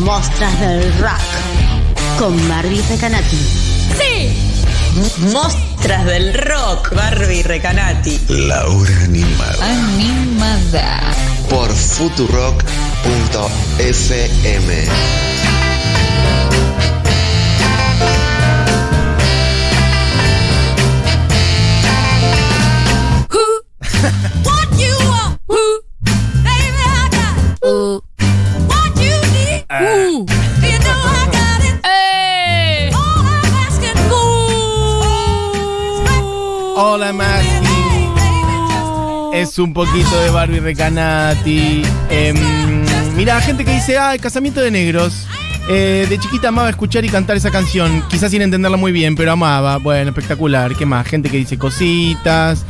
Mostras del Rock con Barbie Recanati. ¡Sí! Mostras del rock, Barbie Recanati. La hora animada. Animada. Por futurock.fm. Es un poquito de Barbie Recanati. Em, mira, gente que dice, ah, el casamiento de negros. Eh, de chiquita amaba escuchar y cantar esa canción. Quizás sin entenderla muy bien, pero amaba. Bueno, espectacular. ¿Qué más? Gente que dice cositas.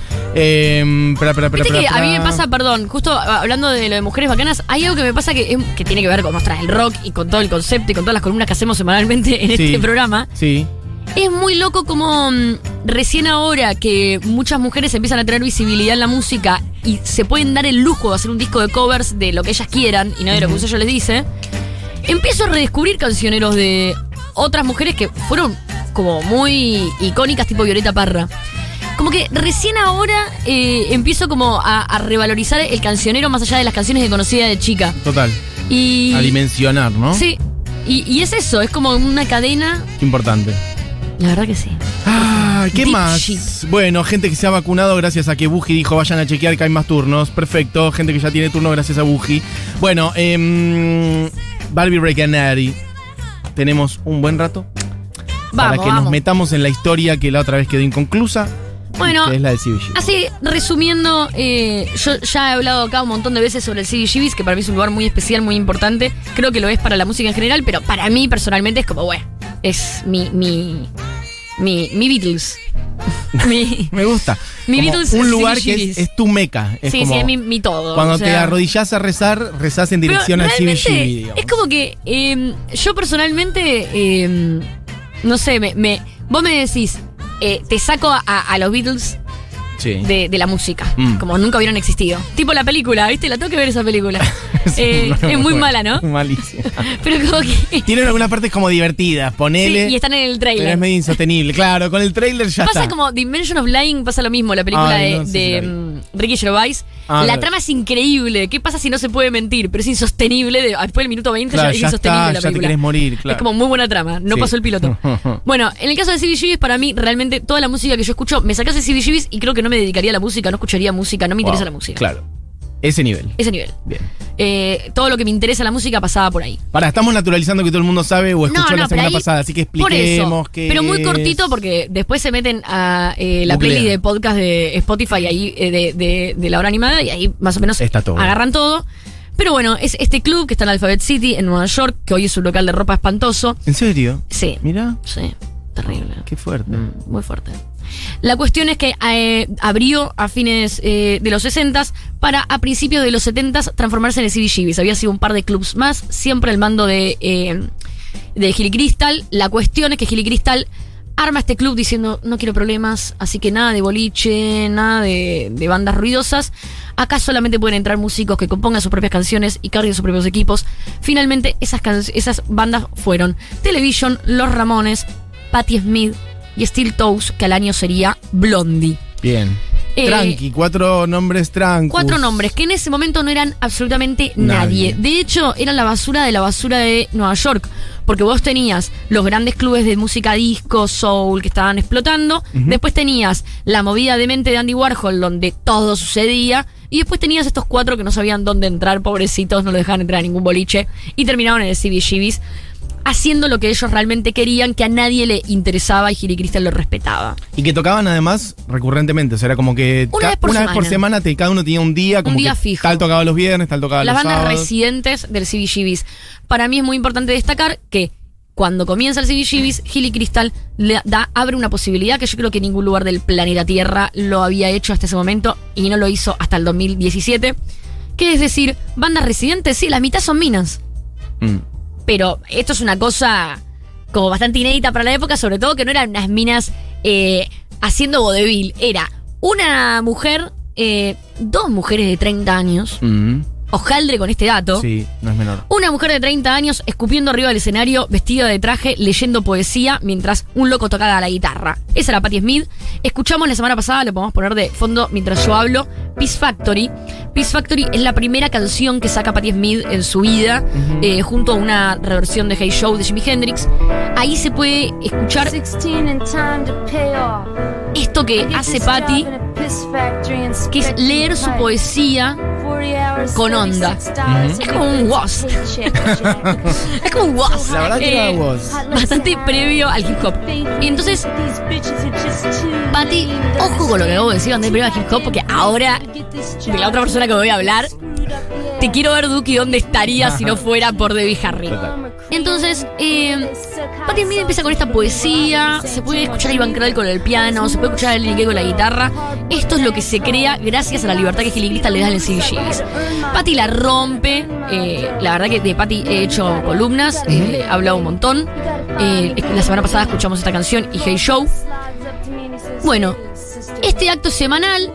Pra, pra, pra, Viste pra, que a mí me pasa, perdón, justo hablando de lo de mujeres bacanas, hay algo que me pasa que, es- que tiene que ver con mostrar el rock y con todo el concepto y con todas las columnas que hacemos semanalmente en Sí. este programa. Sí. Es muy loco como mm, recién ahora que muchas mujeres empiezan a tener visibilidad en la música y se pueden dar el lujo de hacer un disco de covers de lo que ellas quieran y no de lo que un sello les dice, empiezo a redescubrir cancioneros de otras mujeres que fueron como muy icónicas tipo Violeta Parra. Como que recién ahora eh, empiezo como a, a revalorizar el cancionero más allá de las canciones que conocía de chica. Total. Y... A dimensionar, ¿no? Sí. Y, y es eso, es como una cadena. Qué importante. La verdad que sí. Ah, ¿qué Deep más? shit. Bueno, gente que se ha vacunado gracias a que Buji dijo vayan a chequear que hay más turnos. Perfecto. Gente que ya tiene turno gracias a Buji. Bueno, em, Barbie Recanati. Tenemos un buen rato para Vamos, que nos vamos. metamos en la historia que la otra vez quedó inconclusa. Bueno, que es la de CBG. Así, resumiendo, eh, yo ya he hablado acá un montón de veces sobre el CBGBs, que para mí es un lugar muy especial, muy importante. Creo que lo es para la música en general, pero para mí personalmente es como, bueno, es mi, mi, mi, mi Beatles. mi, Me gusta. Mi Como Beatles un lugar que es, es tu meca. Es sí, como sí, es mi, mi todo. Cuando o te arrodillas a rezar, rezás en dirección al realmente CBG. digamos. Es como que eh, yo personalmente, eh, no sé, me, me- vos me decís, eh, te saco a, a los Beatles Sí. de, de la música, Mm. como nunca hubieran existido. Tipo la película, ¿viste? La tengo que ver esa película. Sí, Eh, no, es muy mala, ¿no? Malísima. Pero como que... Tienen algunas partes como divertidas, Sí, ponele. y están en el pero es trailer. medio insostenible. Claro, con el trailer ya Pasa está. como Dimension of Lying, pasa lo mismo, la película Ay, de, no de, mm, Ricky Gervais. Ah, la trama es increíble. ¿Qué pasa si no se puede mentir? Pero es insostenible. de- después del minuto 20 Claro, ya es ya insostenible está, la ya te película. querés morir, claro. Es como muy buena trama. No Sí. pasó el piloto. bueno, en el caso de CBGBs, para mí, realmente toda la música que yo escucho, me sacas de CBGBs y creo que no me dedicaría a la música, no escucharía música, no me interesa Wow, la música. Claro. Ese nivel. Ese nivel. Bien. Eh, todo lo que me interesa la música pasaba por ahí. Pará, estamos naturalizando que todo el mundo sabe o escuchó la semana ahí- pasada, así que expliquemos que. Pero muy cortito porque después se meten a eh, la Googlea. playlist de podcast de Spotify ahí eh, de, de- de la hora animada y ahí más o menos Está todo. agarran todo. Pero bueno, es este club que está en Alphabet City, en Nueva York, que hoy es un local de ropa espantoso. ¿En serio? Sí. Mira, Sí, terrible. qué fuerte. Mm, Muy fuerte. La cuestión es que eh, abrió a fines eh, de los 60 para a principios de los 70 transformarse en el CBGBs. Había sido un par de clubs más, siempre al mando de, eh, de Gilly Crystal. La cuestión es que Gilly Crystal arma este club diciendo no quiero problemas, así que nada de boliche, nada de, bandas ruidosas. Acá solamente pueden entrar músicos que compongan sus propias canciones y carguen sus propios equipos. Finalmente, esas, esas bandas fueron Television, Los Ramones, Patti Smith y Steel Toes, que al año sería Blondie. Bien. Eh, Tranqui, cuatro nombres tranqui. Cuatro nombres que en ese momento no eran absolutamente nadie. Nadie. De hecho, eran la basura de la basura de Nueva York. Porque vos tenías los grandes clubes de música disco, soul, que estaban explotando. Después tenías la movida de mente de Andy Warhol, donde todo sucedía. Y después tenías estos cuatro que no sabían dónde entrar, pobrecitos, no lo dejaban entrar a ningún boliche. Y terminaron en el CBGBs, haciendo lo que ellos realmente querían, que a nadie le interesaba y Gilly Crystal lo respetaba. Y que tocaban además recurrentemente. O sea, era como que Una vez por semana. semana te- cada uno tenía un día. Como día que fijo. Tal tocaba los viernes, tal tocaba las los bandas sábados. residentes del CBGBs. Para mí es muy importante destacar que cuando comienza el CBGBs, Hilly Crystal le da, abre una posibilidad que yo creo que ningún lugar del planeta Tierra lo había hecho hasta ese momento y no lo hizo hasta el 2017. Que es decir, bandas residentes, sí, la mitad son minas. Mm. Pero esto es una cosa como bastante inédita para la época, sobre todo que no eran unas minas eh, haciendo vodevil. Era una mujer, eh, dos mujeres de 30 años. Hojaldre con este dato. Sí, no es menor. Una mujer de 30 años escupiendo arriba del escenario, vestida de traje, leyendo poesía, mientras un loco tocaba la guitarra. Esa era Patti Smith. Escuchamos la semana pasada, lo podemos poner de fondo mientras yo hablo, Peace Factory. Peace Factory es la primera canción que saca Patti Smith en su vida, eh, junto a una reversión de Hey Show de Jimi Hendrix. Ahí se puede escuchar esto que hace Patti, que es leer su poesía con onda. Es como un was. es como un was. La verdad que Eh, era was. Bastante previo al hip hop. Y entonces, Patti, ojo con lo que acabo de decir, bastante previo al hip hop, porque ahora, de la otra persona que voy a hablar, te quiero ver, Duki, dónde estaría si no fuera por Debbie Harry. Total. Entonces, eh, Patti Smith empieza con esta poesía, se puede escuchar a Iván Kral con el piano, se puede escuchar a Lenny con la guitarra. Esto es lo que se crea gracias a la libertad que Gilly Crystal le da en CBGBs. Patti la rompe, eh, la verdad que de Patti he hecho columnas, eh, he hablado un montón. Eh, la semana pasada escuchamos esta canción y Hey Show. Bueno, este acto semanal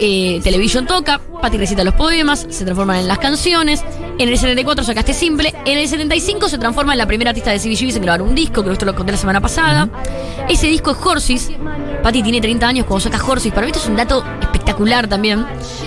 eh, Television toca, Patti recita los poemas, se transforman en las canciones. En el 74 saca este simple. En el 75 se transforma en la primera artista de CBGBs en grabar un disco, que esto lo conté la semana pasada. Ese disco es Horses. Patti tiene 30 años cuando saca Horses. Para mí esto es un dato espectacular también.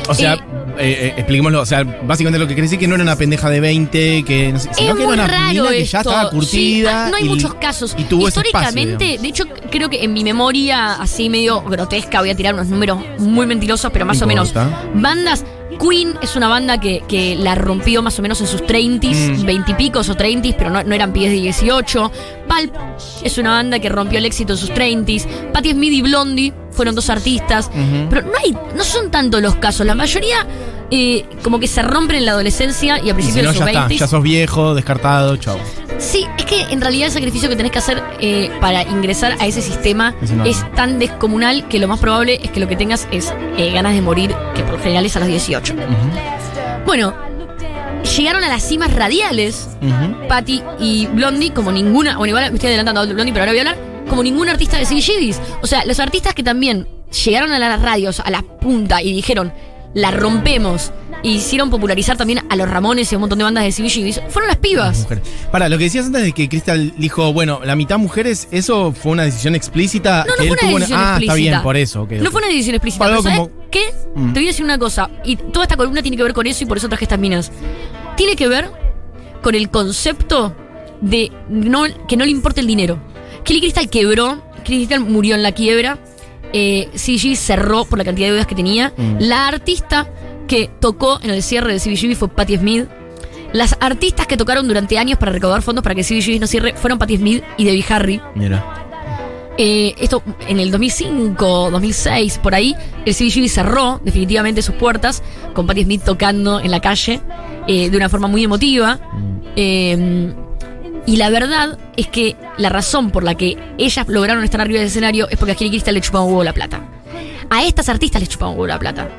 O sea, Eh, eh, eh, expliquémoslo. O sea, básicamente lo que quiere decir que no era una pendeja de 20, que no sé, sino es que muy era una raro mina que ya estaba Sí, curtida. no hay y- muchos casos. Y tuvo ese espacio, Históricamente, digamos. de hecho, creo que en mi memoria, así medio grotesca, voy a tirar unos números muy mentirosos, pero más o menos. Bandas. Queen es una banda que, que la rompió más o menos en sus 30s, Mm. 20 y picos o 30s, pero no, no eran pibes de 18. Pulp es una banda que rompió el éxito en sus 30s. Patti Smith y Blondie fueron dos artistas. Pero no hay, no son tantos los casos. La mayoría eh, como que se rompen en la adolescencia y a Y si principios no, de sus ya está. 20s. Ya sos viejo, descartado, chau. Sí, es que en realidad el sacrificio que tenés que hacer eh, para ingresar a ese sistema Es tan descomunal que lo más probable es que lo que tengas es eh, ganas de morir, que por lo general es a los 18. Bueno, llegaron a las cimas radiales, Ujú. Patty y Blondie, como ninguna, bueno, igual me estoy adelantando a Blondie, pero ahora voy a hablar, como ningún artista de CBGBs. O sea, los artistas que también llegaron a las radios, a la punta y dijeron, la rompemos, e hicieron popularizar también a los Ramones y a un montón de bandas de CBGBs, fueron las pibas. Para, lo que decías antes de que Crystal dijo, bueno, la mitad mujeres, ¿eso fue una decisión explícita? No, no que fue él una tuvo decisión Ah, explícita. está bien, por eso. ok, No fue una decisión explícita. Fue algo pero ¿sabes como- qué? Mm. Te voy a decir una cosa. Y toda esta columna tiene que ver con eso y por eso traje estas minas. Tiene que ver con el concepto de no, que no le importa el dinero. Kelly Crystal quebró. Kelly Crystal murió en la quiebra. Eh, CG cerró por la cantidad de deudas que tenía. Mm. La artista que tocó en el cierre de CBGB fue Patti Smith. Las artistas que tocaron durante años para recaudar fondos para que CBGB no cierre fueron Patti Smith y Debbie Harry. Mira. Eh, esto en el 2005, 2006, por ahí, el CBGB cerró definitivamente sus puertas con Patti Smith tocando en la calle eh, de una forma muy emotiva. Eh, y la verdad es que la razón por la que ellas lograron estar arriba del escenario es porque a Crystal le chupaban un huevo la plata. A estas artistas les chupaban un huevo la plata.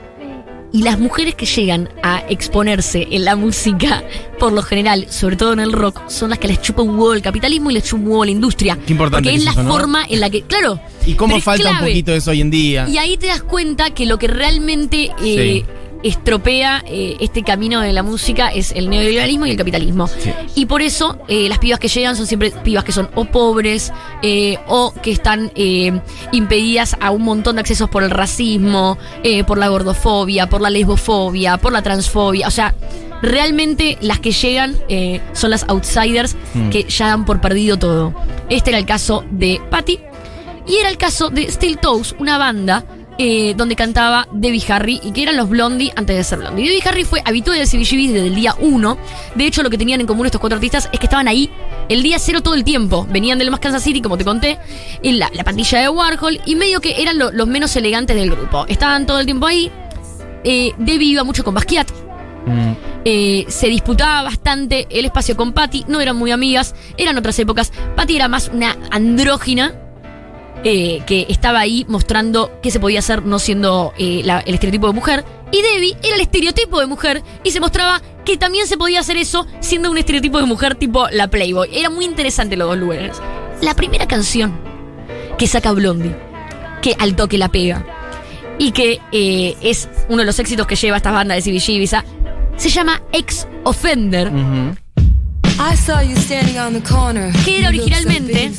Y las mujeres que llegan a exponerse en la música, por lo general, sobre todo en el rock, son las que les chupa un huevo el capitalismo y les chupa un huevo la industria. Qué importante Porque que es la eso, ¿no? forma en la que. Claro. ¿Y cómo falta un poquito eso hoy en día? Y ahí te das cuenta que lo que realmente eh, estropea eh, este camino de la música es el neoliberalismo y el capitalismo. Sí. Y por eso eh, las pibas que llegan son siempre pibas que son o pobres eh, o que están eh, impedidas a un montón de accesos por el racismo, eh, por la gordofobia, por la lesbofobia, por la transfobia. O sea, realmente las que llegan eh, son las outsiders Mm. que ya dan por perdido todo. Este era el caso de Patty. Y era el caso de Steel Toes, una banda eh, donde cantaba Debbie Harry y que eran los Blondie antes de ser Blondie. Debbie Harry fue habitual del CBGB desde el día 1. De hecho, lo que tenían en común estos cuatro artistas es que estaban ahí el día cero todo el tiempo. Venían del más Kansas City, como te conté, en la, la pandilla de Warhol y medio que eran lo- los menos elegantes del grupo. Estaban todo el tiempo ahí. Eh, Debbie iba mucho con Basquiat. Mm. Eh, se disputaba bastante el espacio con Patty, no eran muy amigas, eran otras épocas. Patty era más una andrógina eh, que estaba ahí mostrando qué se podía hacer no siendo eh, la- el estereotipo de mujer. Y Debbie era el estereotipo de mujer y se mostraba que también se podía hacer eso siendo un estereotipo de mujer tipo la Playboy. Era muy interesante los dos lugares. La primera canción que saca Blondie, que al toque la pega, y que eh, es uno de los éxitos que lleva esta banda de CBG se llama Ex Offender, que era originalmente.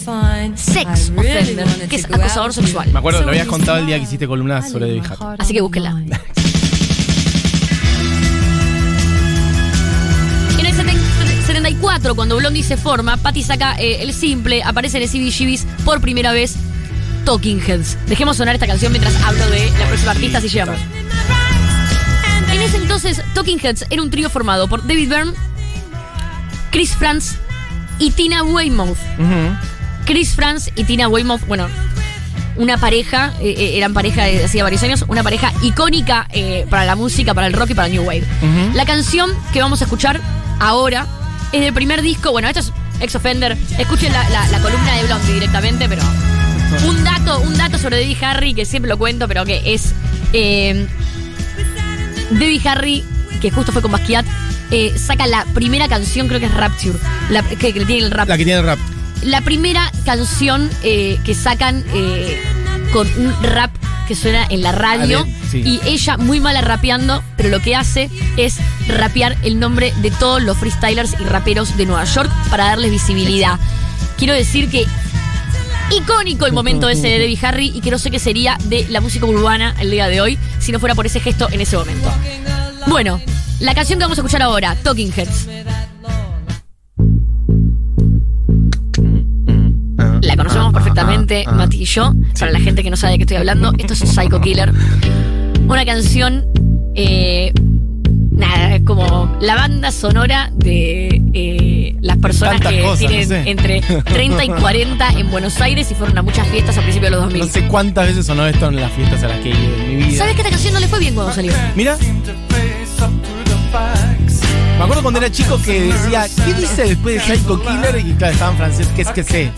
Sex Offender, que es acosador sexual. Me acuerdo, lo habías contado el día que hiciste columnas I sobre Harry. heart Así que on the búsquela. En el 70 74, cuando Blondie se forma, Patty saca eh, el simple, aparece en el CBGBs por primera vez Talking Heads. Dejemos sonar esta canción mientras hablo de la próxima artista, si llegamos. En ese entonces, Talking Heads era un trío formado por David Byrne, Chris Franz y Tina Weymouth. Chris Franz y Tina Weymouth, bueno, una pareja, eh, eh, eran pareja de hacía varios años, una pareja icónica eh, para la música, para el rock y para el New Wave. La canción que vamos a escuchar ahora es del primer disco, bueno, esto es Ex Offender, escuchen la, la- la columna de Blondie directamente, pero un dato, un dato sobre Debbie Harry, que siempre lo cuento, pero que es eh, Debbie Harry, que justo fue con Basquiat, eh, saca la primera canción, creo que es Rapture, la, que, que tiene el rap La que tiene el rap. la primera canción eh, que sacan eh, con un rap que suena en la radio A ver, sí. y ella muy mala rapeando, pero lo que hace es rapear el nombre de todos los freestylers y raperos de Nueva York para darles visibilidad. Quiero decir que icónico el momento ese de Debbie Harry y que no sé qué sería de la música urbana el día de hoy si no fuera por ese gesto en ese momento. Bueno, la canción que vamos a escuchar ahora, Talking Heads. La conocemos perfectamente. Mati y yo. Para la gente que no sabe de qué estoy hablando, esto es Psycho Killer. Una canción, eh, nada, es como la banda sonora de eh, las personas que cosas, tienen no sé. entre 30 y 40 en Buenos Aires y fueron a muchas fiestas a principios de los 2000. No sé cuántas veces sonó esto en las fiestas a las que he ido en mi vida. ¿Sabes que esta canción no le fue bien cuando salió? Mira. Me acuerdo cuando era chico que decía, ¿qué dice después de Psycho Killer? Y claro, estaba en francés, ¿qué es que sé?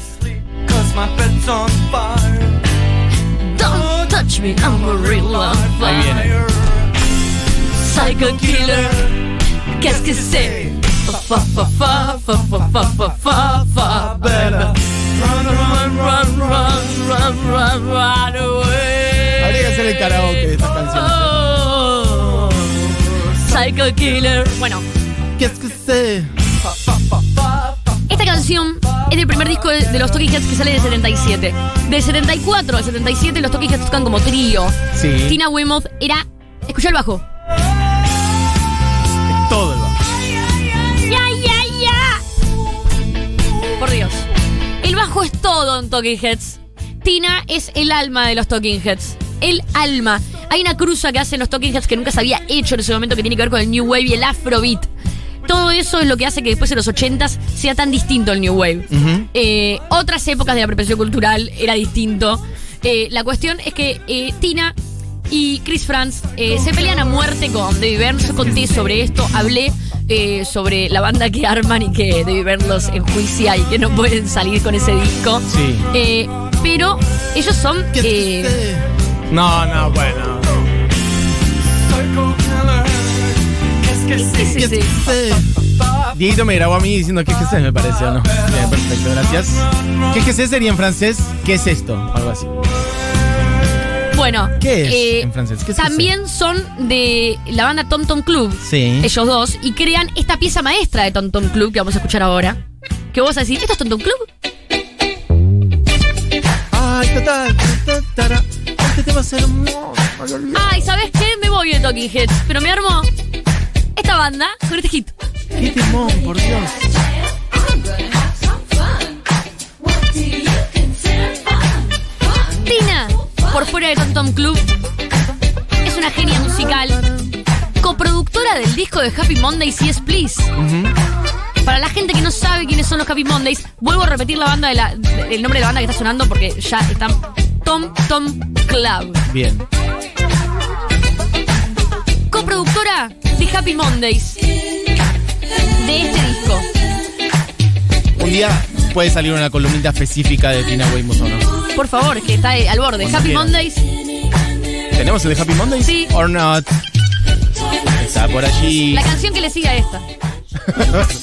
Don't touch me, I'm a real one. Ahí viene. Psycho Killer, qu'est-ce que c'est? Fa, fa, fa, fa, fa, fa, fa, fa, fa, baby. Run, run, run, run, run, run, run away. Habría que hacer el karaoke de estas canciones. Psycho Killer. Bueno, ¿Qué es que sé? esta canción es del primer disco de, de los Talking Heads que sale del 77. Del 74 al 77 los Talking Heads tocan como trío. Sí. Tina Weymouth era. Escucha el bajo. Todo el bajo. ¡Ya, ya, ya! Por Dios. El bajo es todo en Talking Heads. Tina es el alma de los Talking Heads. El alma. Hay una cruza que hacen los Talking Heads que nunca se había hecho en ese momento que tiene que ver con el New Wave y el Afrobeat. Todo eso es lo que hace que después de los 80s sea tan distinto el New Wave. Eh, otras épocas de la apropiación cultural era distinto. Eh, la cuestión es que eh, Tina y Chris Franz se pelean a muerte con David Byrne. Yo conté sobre esto, hablé sobre la banda que arman y que David Byrne los enjuicia y que no pueden salir con ese disco. Sí. Pero ellos son... No, no, bueno. sí, sí, ¿Qué es sí. que sé? Dieguito me grabó a mí diciendo ¿qué es que sé? Me parece, ¿o no? Bien, perfecto, gracias. ¿Qué es que sé sería en francés? ¿Qué es esto? Algo así. Bueno, ¿Qué es eh, en francés? ¿Qué es también son de la banda Tom Tom Club. Sí. ellos dos, y crean esta pieza maestra de Tonton Club que vamos a escuchar ahora. Que vos vas a decir, ¿esto es Tonton Club? Ay, total. tatara. Este tema es hermoso. Ay, ¿sabes qué? Me voy de Talking Heads, pero me armó esta banda con este hit. Qué temón, por Dios. Tina, por fuera de Tonton Club, es una genia musical, coproductora del disco de Happy Mondays y es Please. Para la gente que no sabe quiénes son los Happy Mondays, vuelvo a repetir la banda de la, el nombre de la banda que está sonando porque ya están Tom Tom Club. Bien. coproductora de Happy Mondays. De este disco. Un día puede salir una columnita específica de Tina Weymouth o no. Por favor, que está al borde. Cuando Happy. Mondays. ¿Tenemos el de Happy Mondays? Sí. Or not. Está por allí. La canción que le sigue a esta.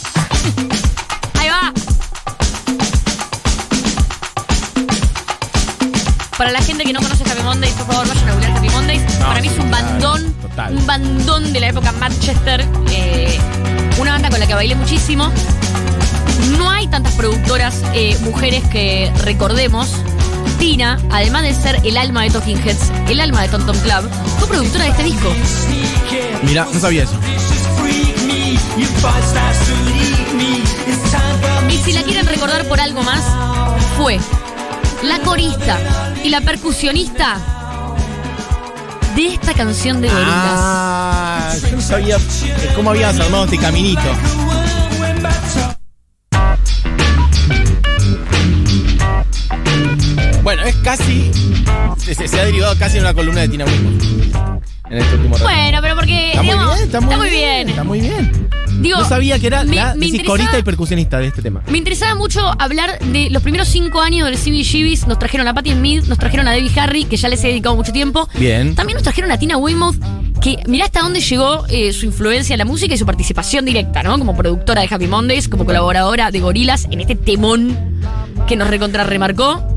Para la gente que no conoce Happy Mondays, por favor, vayan a googlear Happy Mondays. No, Para mí es un bandón total. Total. Un bandón de la época Manchester. eh, una banda con la que bailé muchísimo. No hay tantas productoras eh, mujeres que recordemos. Tina, además de ser el alma de Talking Heads, el alma de Tom Tom Club, fue productora de este disco. Mira, no sabía eso. Y si la quieren recordar por algo más, fue la corista y la percusionista de esta canción de Gorilas. Ah, yo no sabía eh, cómo habías armado este caminito. Bueno, es casi. Se, se- ha derivado casi en una columna de Tina Weymouth. En este último rato. Bueno, pero porque. Está muy bien, está muy, bien, Está muy bien. Digo, no sabía que era me- la me corista y percusionista de este tema. Me interesaba mucho hablar de los primeros cinco años del CBGBs. Nos trajeron a Patti Smith, nos trajeron a Debbie Harry, que ya les he dedicado mucho tiempo. Bien. También nos trajeron a Tina Weymouth, que mirá hasta dónde llegó eh, su influencia en la música y su participación directa, ¿no? Como productora de Happy Mondays, como colaboradora de Gorilas en este temón que nos recontra remarcó.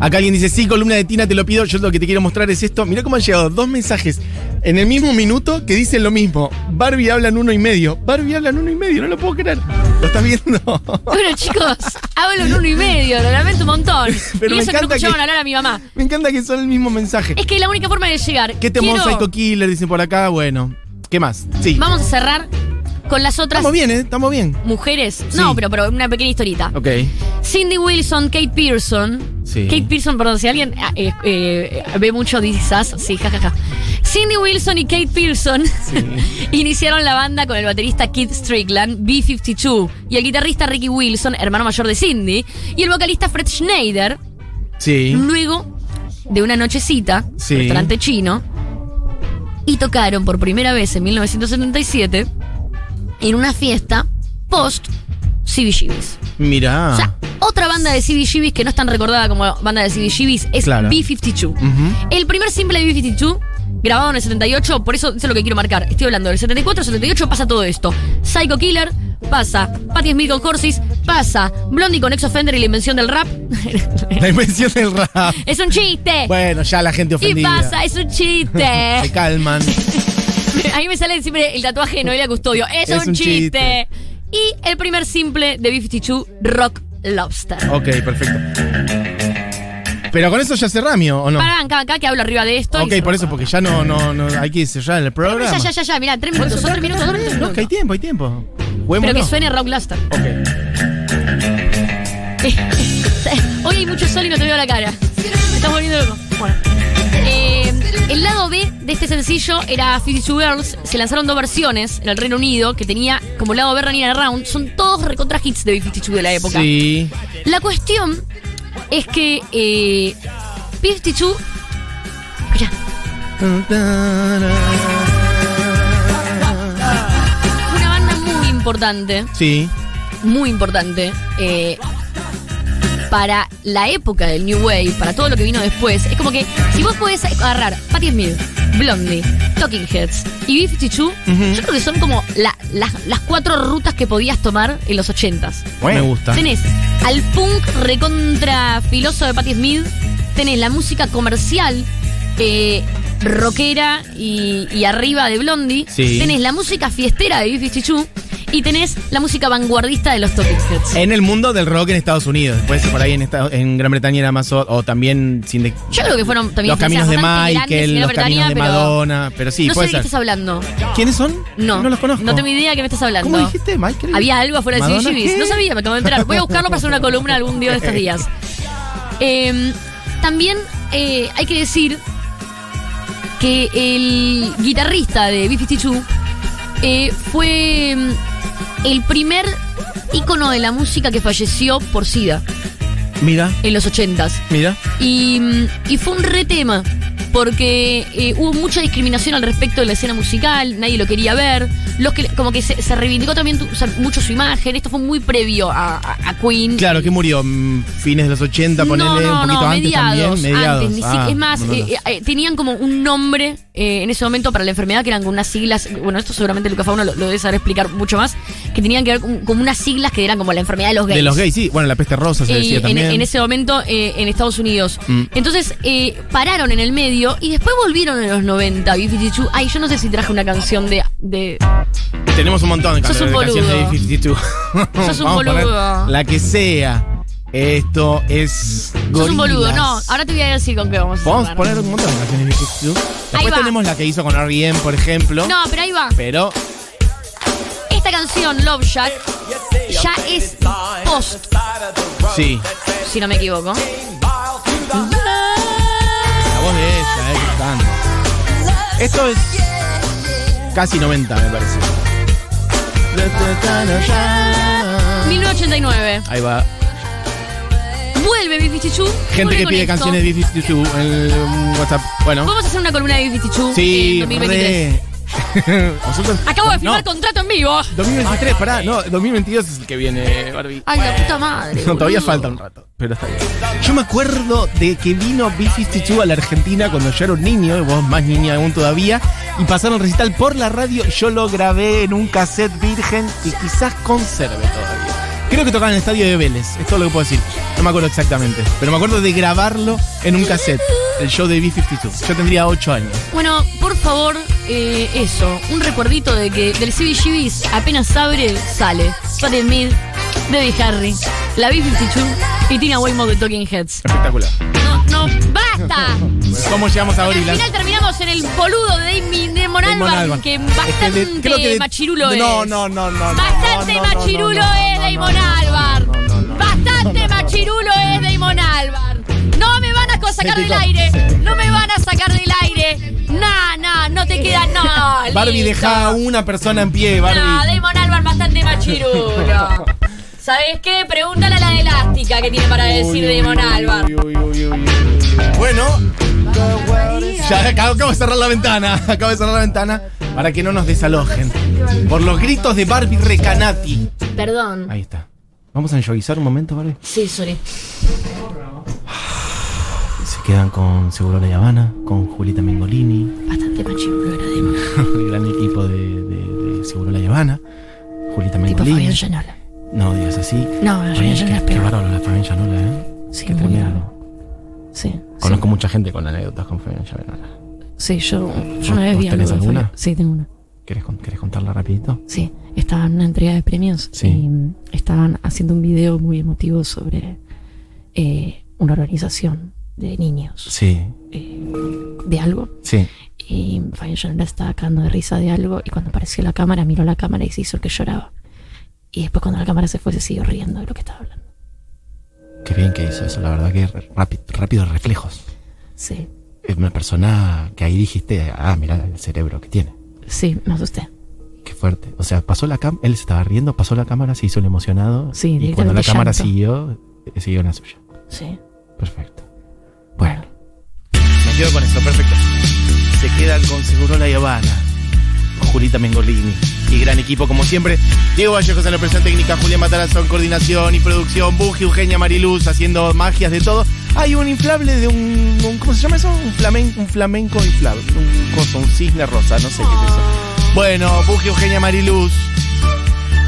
Acá alguien dice, sí, columna de Tina, te lo pido. Yo lo que te quiero mostrar es esto. Mira cómo han llegado dos mensajes en el mismo minuto que dicen lo mismo. Barbie habla en uno y medio. Barbie habla en uno y medio, no lo puedo creer. ¿Lo estás viendo? Bueno, chicos, hablo en uno y medio, lo lamento un montón. Pero y me eso que no encanta escuchaban que- hablar a mi mamá. Me encanta que son el mismo mensaje. Es que la única forma de llegar. ¿Qué temor quiero- Psycho Killer? Dicen por acá. Bueno, ¿qué más? Sí. Vamos a cerrar con las otras Estamos bien, ¿eh? Estamos bien. mujeres. Sí. No, pero, pero una pequeña historita. Ok. Cindy Wilson, Kate Pearson. Sí. Kate Pearson, perdón, si alguien ah, eh, eh, ve mucho Us, sí, jajaja. Cindy Wilson y Kate Pearson iniciaron la banda con el baterista Keith Strickland, B-52, y el guitarrista Ricky Wilson, hermano mayor de Cindy, y el vocalista Fred Schneider. Sí. Luego de una nochecita, Sí. restaurante chino, y tocaron por primera vez en 1977 en una fiesta post CBGBs. Mirá. O sea, otra banda de CBGBs que no es tan recordada como banda de CBGBs es Claro. B-52. Ujú. El primer simple de B-52, grabado en el 78, por eso, eso es lo que quiero marcar. Estoy hablando del 74, 78 pasa todo esto. Psycho Killer, pasa Patti Smith con Horses, pasa Blondie con Ex Offender y la invención del rap. La invención del rap. es un chiste. Bueno, ya la gente y ofendida. pasa, es un chiste. Se calman. A mí me sale siempre el tatuaje de Noelia Custodio. Es, Es un, un chiste. Y el primer simple de B-52, Rock Lobster. Ok, perfecto. Pero con eso ya cerramio, ¿o no? Para acá, acá que hablo arriba de esto. ok, y por eso, porque ya no, no, no hay que cerrar el programa. Ya, ya, ya, ya, mirá, tres minutos, son tres minutos, son tres No, minutos. que hay tiempo, hay tiempo. Pero que suene Rock Lobster. Ok. Hoy hay mucho sol y no te veo la cara. Me estás volviendo loco. Bueno. El lado B de este sencillo era 52 Girls. Se lanzaron dos versiones en el Reino Unido que tenía como lado B Running Around. Son todos recontra hits de B52 de la época. Sí. La cuestión es que eh, B52. Escucha, una banda muy importante. Sí. muy importante eh, para la época del New Wave, para todo lo que vino después. Es como que si vos podés agarrar Patti Smith, Blondie, Talking Heads y B-52, yo creo que son como la- las- las cuatro rutas que podías tomar en los ochentas. Me gusta. Tenés al punk recontra filoso de Patti Smith, tenés la música comercial, eh, rockera y, y arriba de Blondie, Sí. tenés la música fiestera de B-52 y tenés la música vanguardista de los Talking Heads. En el mundo del rock en Estados Unidos. Después por ahí en, Estados- en Gran Bretaña era más. O, o también sin de- Yo creo que fueron también los caminos de Michael, los caminos de Madonna. Pero sí, no sé puede de qué ser. estás hablando. ¿Quiénes son? No. No los conozco. No tengo idea de qué me estás hablando. ¿Cómo dijiste, Michael? Había algo afuera de ¿Madonna CBGBs. qué? No sabía, me acabo de enterar. Voy a buscarlo para hacer una columna algún día de estos días. Eh, también eh, hay que decir que el guitarrista de B-52 eh, fue el primer ícono de la música que falleció por SIDA Mira, en los 80s. mira. Y, y fue un re tema, porque eh, hubo mucha discriminación al respecto de la escena musical, nadie lo quería ver. los que como que se, se reivindicó también tu- o sea, mucho su imagen. Esto fue muy previo a, a- a Queen. Claro, que murió fines de los 80, ponele no, no, un poquito no, antes mediados, también. Mediados. antes, Ah, es más, eh, eh, tenían como un nombre eh, en ese momento para la enfermedad que eran con unas siglas, bueno, esto seguramente Luca Fauno lo, lo debe saber explicar mucho más, que tenían que ver con, con unas siglas que eran como la enfermedad de los gays. de los gays, sí. Bueno, la peste rosa se decía en, también. en ese momento en Estados Unidos. Mm. Entonces pararon en el medio y después volvieron en los 90. B-52. Ay, yo no sé si traje una canción de. de Tenemos un montón de, Sos can- un de canciones de boludo. B-52. Sos un Vamos a boludo. La que sea. Esto es. sos un boludo. No, ahora te voy a decir con qué vamos a Podemos cerrar. poner un montón de canciones de B-52. Después tenemos la que hizo con R.E.M., por ejemplo. No, pero ahí va. Pero Esta canción, Love Shack, ya es post, sí, si no me equivoco. la voz de Esto es casi 90, me parece. 1989. Ahí va. Vuelve B-52. Gente que pide canciones de B-52 en el WhatsApp. Bueno. Podemos hacer una columna de B-52 Sí, en 2023. re. Nosotros- Acabo de firmar No, contrato en vivo. 2023, pará, no, 2022 es el que viene, Barbie. Ay, la puta madre. No, todavía boludo. falta un rato, pero está bien. Yo me acuerdo de que vino B-52 a la Argentina cuando yo era un niño, y vos más niña aún todavía, y pasaron recital por la radio. Yo lo grabé en un cassette virgen que quizás conserve todavía. Creo que tocaba en el estadio de Vélez, es todo lo que puedo decir. No me acuerdo exactamente, pero me acuerdo de grabarlo en un cassette, el show de B-52. Yo tendría 8 años. Bueno, por favor, eh, eso, un recuerdito de que del CBGB's apenas abre, sale. Sonny Smith, Debbie Harry, la B-52 y Tina Weymouth de Talking Heads. Espectacular. No, no, ¡basta! ¿Cómo llegamos a Al Gorillaz? final terminamos en el boludo de Damon Albarn, que Es que bastante de- creo que de- machirulo es. No, no, no, no. Bastante no, no, no, machirulo es Damon Albarn. Bastante machirulo es Damon Albarn. Van a sacar del aire. No me van a sacar del aire. Nah, nah, no te queda no. Barbie, deja a una persona en pie, Barbie. No, Damon Albarn bastante machirulo. ¿Sabes qué? Pregúntale a la de elástica que tiene para decir Damon Albarn. Bueno, ya acabo, de cerrar la ventana. Acabo de cerrar la ventana para que no nos desalojen. Por los gritos de Barbie Recanati. Perdón. Ahí está. Vamos a enjoguizar un momento, Barbie. Sí, sorry. Quedan con Seguro La Habana, con Julita Mengolini, Bastante machirulo era Damon. el gran equipo de, de- de Seguro La Habana. Julita Tipo Mengolini. Fabián Llanola. No digas así. No, Fabián, Fabián Llanola es qué, bárbaro la Fabián Llanola, ¿eh? Sí, Qué tremendo. Sí. Conozco mucha gente con anécdotas con Fabián Llanola. Sí, yo, yo una vez ¿Vos vi tenés alguna? Fabián. Sí, tengo una. ¿Querés, con- querés contarla rapidito? Sí, estaba en una entrega de premios Sí. y mm, estaban haciendo un video muy emotivo sobre eh, una organización de niños Sí, eh, de algo. sí. Y Fabián Llanola estaba cagando de risa de algo y cuando apareció la cámara miró la cámara y se hizo el que lloraba. Y después cuando la cámara se fue se siguió riendo de lo que estaba hablando. Qué bien que hizo eso, la verdad que rápido, rápidos reflejos. Sí, Es una persona que ahí dijiste, ah, mira el cerebro que tiene. sí, me asusté. Qué fuerte. O sea, pasó la cámara, él se estaba riendo, pasó la cámara, se hizo el emocionado. Sí, y cuando la cámara siguió, eh, siguió en la suya. Sí. Perfecto. Bueno. Me quedo con eso, perfecto. Se quedan con Seguro La Habana, con Julita Mengolini y gran equipo como siempre. Diego Vallejos en la operación técnica, Julián Matarazzo en coordinación y producción, Buji, Eugenia Mariluz haciendo magias de todo. Hay un inflable de un, un- ¿cómo se llama eso? Un flamenco, un flamenco inflable, un coso, un cisne rosa, no sé qué es eso. Bueno, Buji, Eugenia Mariluz.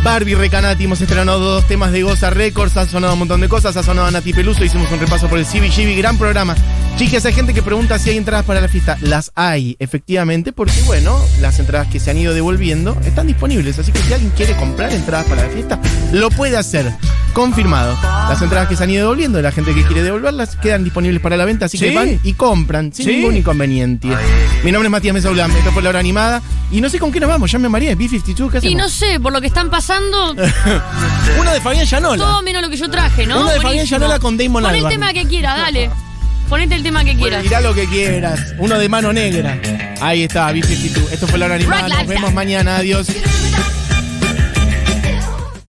Barbie Recanati, hemos estrenado dos temas de Goza Records, han sonado un montón de cosas, ha sonado Nati Peluso, hicimos un repaso por el CBGB, gran programa. Chicas, hay gente que pregunta si hay entradas para la fiesta. Las hay, efectivamente, porque bueno, las entradas que se han ido devolviendo están disponibles, así que si alguien quiere comprar entradas para la fiesta, lo puede hacer. Confirmado. Las entradas que se han ido devolviendo, la gente que quiere devolverlas, quedan disponibles para la venta, así que van y compran sin ¿Sí? ningún inconveniente. Mi nombre es Matías Mesaulam, esto fue la hora animada, y no sé con qué nos vamos, ya me mareé, B52, ¿qué hacemos? Y no sé, por lo que están pasando, Una de Fabián Llanola. todo menos lo que yo traje, ¿no? Una de Fabián. Llanola con Damon Pon el tema que quiera, dale. Ponete el tema que quieras. Mirá lo que quieras. Uno de mano negra. Ahí está, B52. Esto fue la hora animada. Nos vemos mañana. Adiós.